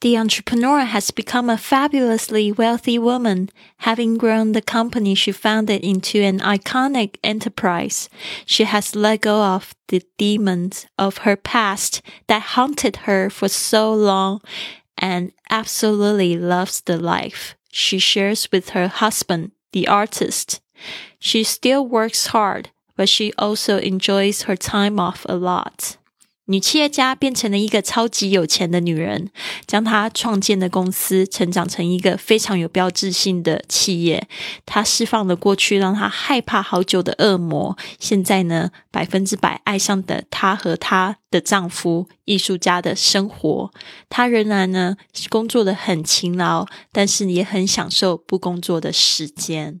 The entrepreneur has become a fabulously wealthy woman, having grown the company she founded into an iconic enterprise. She has let go of the demons of her past that haunted her for so long and absolutely loves the life she shares with her husband, the artist. She still works hard, but she also enjoys her time off a lot. 女企业家变成了一个超级有钱的女人，将她创建的公司成长成一个非常有标志性的企业。她释放了过去让她害怕好久的恶魔，现在呢，百分之百爱上的她和她的丈夫艺术家的生活。她仍然呢工作的很勤劳，但是也很享受不工作的时间。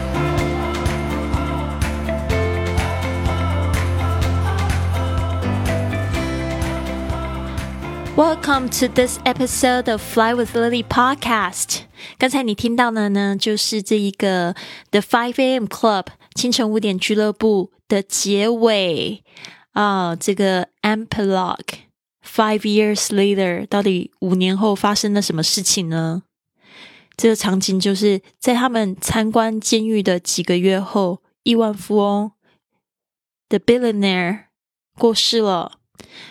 Welcome to this episode of Fly with Lily podcast。刚才你听到的呢，就是这一个 The Five A.M. Club 清晨五点俱乐部的结尾啊。这个 Epilogue Five years later，到底五年后发生了什么事情呢？这个场景就是在他们参观监狱的几个月后，亿万富翁 The Billionaire 过世了。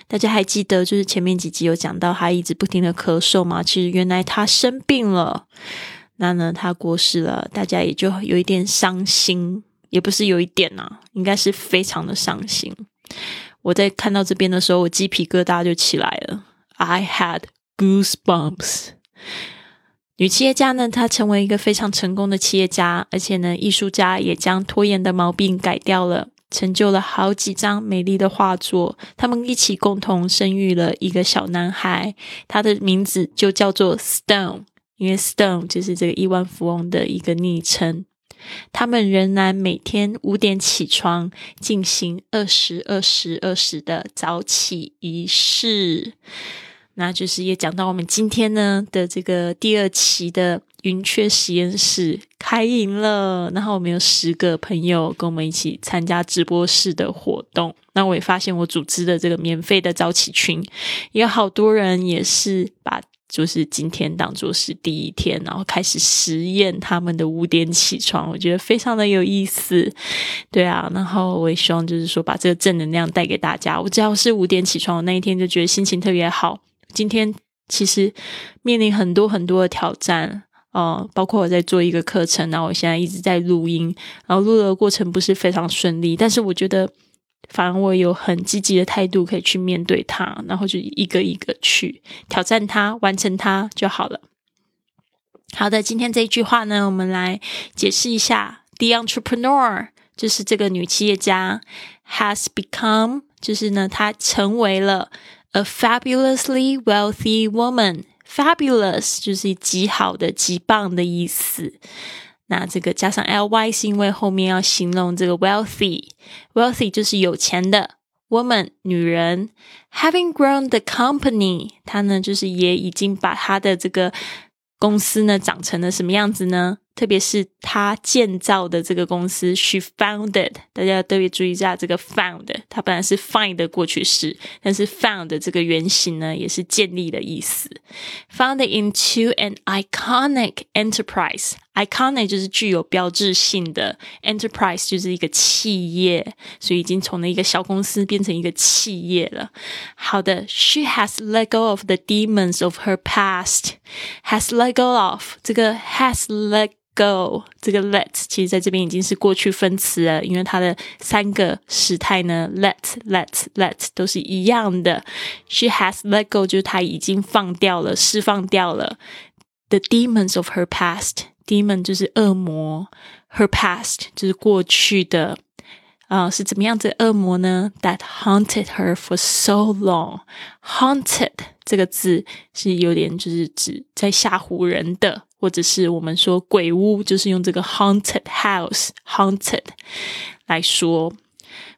大家还记得，就是前面几集有讲到，他一直不停的咳嗽吗？其实原来他生病了，那呢，他过世了，大家也就有一点伤心，也不是有一点呐，应该是非常的伤心。我在看到这边的时候，我鸡皮疙瘩就起来了，I had goosebumps。女企业家呢，她成为一个非常成功的企业家，而且呢，艺术家也将拖延的毛病改掉了。成就了好几张美丽的画作，他们一起共同生育了一个小男孩，他的名字就叫做 Stone，因为 Stone 就是这个亿万富翁的一个昵称。他们仍然每天五点起床，进行二十二十二十的早起仪式。那就是也讲到我们今天呢的这个第二期的云雀实验室开营了，然后我们有十个朋友跟我们一起参加直播室的活动。那我也发现我组织的这个免费的早起群，有好多人也是把就是今天当做是第一天，然后开始实验他们的五点起床，我觉得非常的有意思。对啊，然后我也希望就是说把这个正能量带给大家。我只要是五点起床我那一天，就觉得心情特别好。今天其实面临很多很多的挑战，哦，包括我在做一个课程，然后我现在一直在录音，然后录的过程不是非常顺利，但是我觉得反而我有很积极的态度可以去面对它，然后就一个一个去挑战它，完成它就好了。好的，今天这一句话呢，我们来解释一下：The entrepreneur 就是这个女企业家，has become 就是呢，她成为了。A fabulously wealthy woman, fabulous 就是极好的、极棒的意思。那这个加上 ly 是因为后面要形容这个 wealthy，wealthy 就是有钱的 woman 女人。Having grown the company，她呢就是也已经把她的这个公司呢长成了什么样子呢？特别是他建造的这个公司，she founded，大家特别注意一下这个 found，它本来是 find 的过去式，但是 found 这个原型呢，也是建立的意思。Founded into an iconic enterprise，iconic 就是具有标志性的，enterprise 就是一个企业，所以已经从了一个小公司变成一个企业了。好的，she has let go of the demons of her past，has let go of 这个 has let Go 这个 let 其实在这边已经是过去分词了，因为它的三个时态呢，let let let 都是一样的。She has let go 就是她已经放掉了，释放掉了 the demons of her past。demon 就是恶魔，her past 就是过去的啊，是怎么样子的恶魔呢？That haunted her for so long。haunted 这个字是有点就是指在吓唬人的。或者是我们说鬼屋，就是用这个 haunted house haunted 来说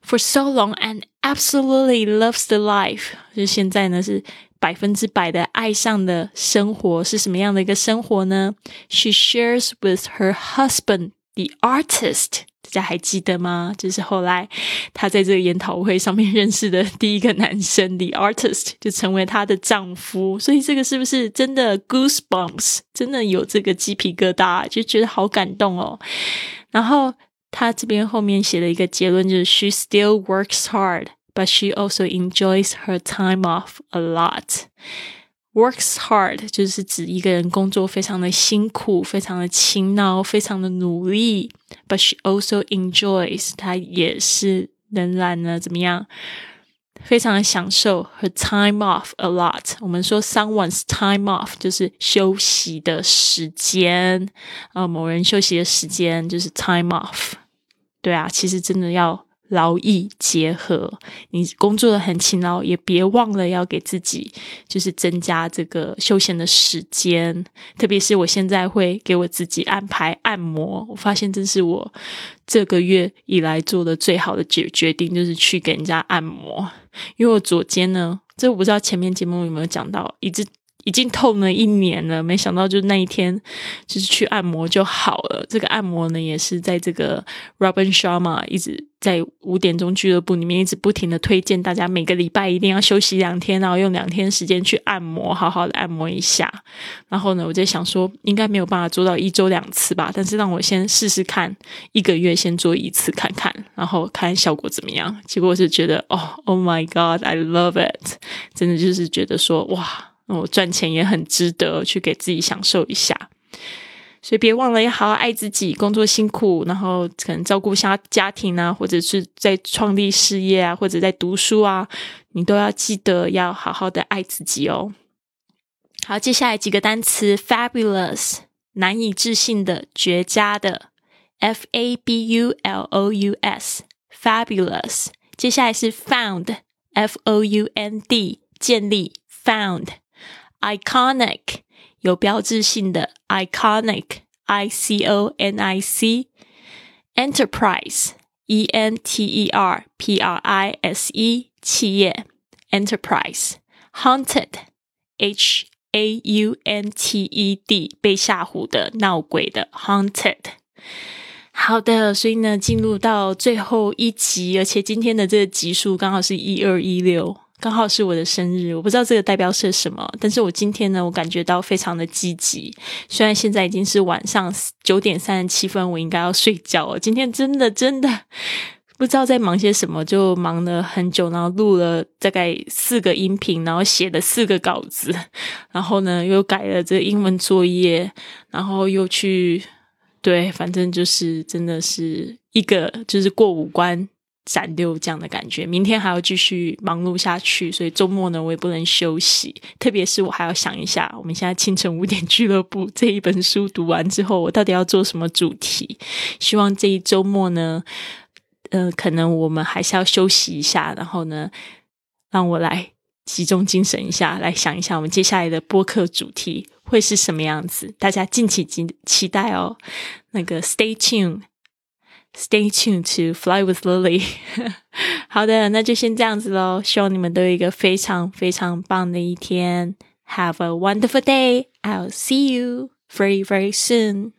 for so long and absolutely loves the life。就现在呢是百分之百的爱上的生活是什么样的一个生活呢？She shares with her husband, the artist。 大家还记得吗？就是后来她在这个研讨会上面认识的第一个男生，the artist，就成为她的丈夫。所以这个是不是真的 goosebumps？真的有这个鸡皮疙瘩，就觉得好感动哦。然后她这边后面写了一个结论，就是 She still works hard。but she also enjoys her time off a lot. Works hard 就是指一个人工作非常的辛苦，非常的勤劳，非常的努力。But she also enjoys，她也是仍然呢怎么样？非常的享受 her time off a lot。我们说 someone's time off 就是休息的时间啊，某人休息的时间就是 time off。对啊，其实真的要劳逸结合，你工作的很勤劳，也别忘了要给自己就是增加这个休闲的时间。特别是我现在会给我自己安排按摩，我发现这是我这个月以来做的最好的决决定，就是去给人家按摩。因为我左肩呢，这我不知道前面节目有没有讲到，一直。已经痛了一年了，没想到就那一天，就是去按摩就好了。这个按摩呢，也是在这个 Robin Sharma 一直在五点钟俱乐部里面一直不停的推荐大家，每个礼拜一定要休息两天，然后用两天时间去按摩，好好的按摩一下。然后呢，我在想说，应该没有办法做到一周两次吧，但是让我先试试看，一个月先做一次看看，然后看效果怎么样。结果我是觉得，哦，Oh my God，I love it，真的就是觉得说，哇。我赚钱也很值得，去给自己享受一下，所以别忘了要好好爱自己。工作辛苦，然后可能照顾下家庭啊，或者是在创立事业啊，或者在读书啊，你都要记得要好好的爱自己哦。好，接下来几个单词：fabulous，难以置信的，绝佳的；f a b u l o u s，fabulous。接下来是 found，f o u n d，建立，found。Iconic 有标志性的 iconic，i c o n i c，enterprise，e n t e r p r i s e 企业 enterprise，haunted，h a u n t e d 被吓唬的、闹鬼的 haunted。好的，所以呢，进入到最后一集，而且今天的这个集数刚好是一二一六。刚好是我的生日，我不知道这个代表是什么，但是我今天呢，我感觉到非常的积极。虽然现在已经是晚上九点三十七分，我应该要睡觉了。今天真的真的不知道在忙些什么，就忙了很久，然后录了大概四个音频，然后写了四个稿子，然后呢又改了这英文作业，然后又去对，反正就是真的是一个就是过五关。斩六这样的感觉，明天还要继续忙碌下去，所以周末呢，我也不能休息。特别是我还要想一下，我们现在清晨五点俱乐部这一本书读完之后，我到底要做什么主题？希望这一周末呢，呃，可能我们还是要休息一下，然后呢，让我来集中精神一下，来想一下我们接下来的播客主题会是什么样子。大家敬请期期待哦。那个，Stay tuned。Stay tuned to fly with Lily。好的，那就先这样子喽。希望你们都有一个非常非常棒的一天。Have a wonderful day. I'll see you very very soon.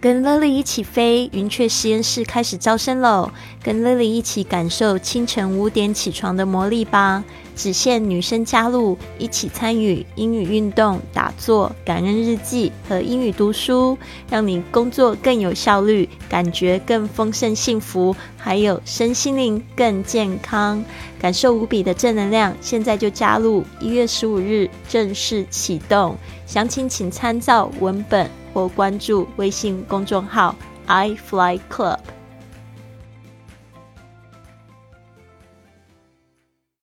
跟 Lily 一起飞，云雀实验室开始招生喽！跟 Lily 一起感受清晨五点起床的魔力吧！只限女生加入，一起参与英语运动、打坐、感恩日记和英语读书，让你工作更有效率，感觉更丰盛幸福，还有身心灵更健康，感受无比的正能量。现在就加入！一月十五日正式启动，详情请参照文本。或关注微信公众号 i fly club。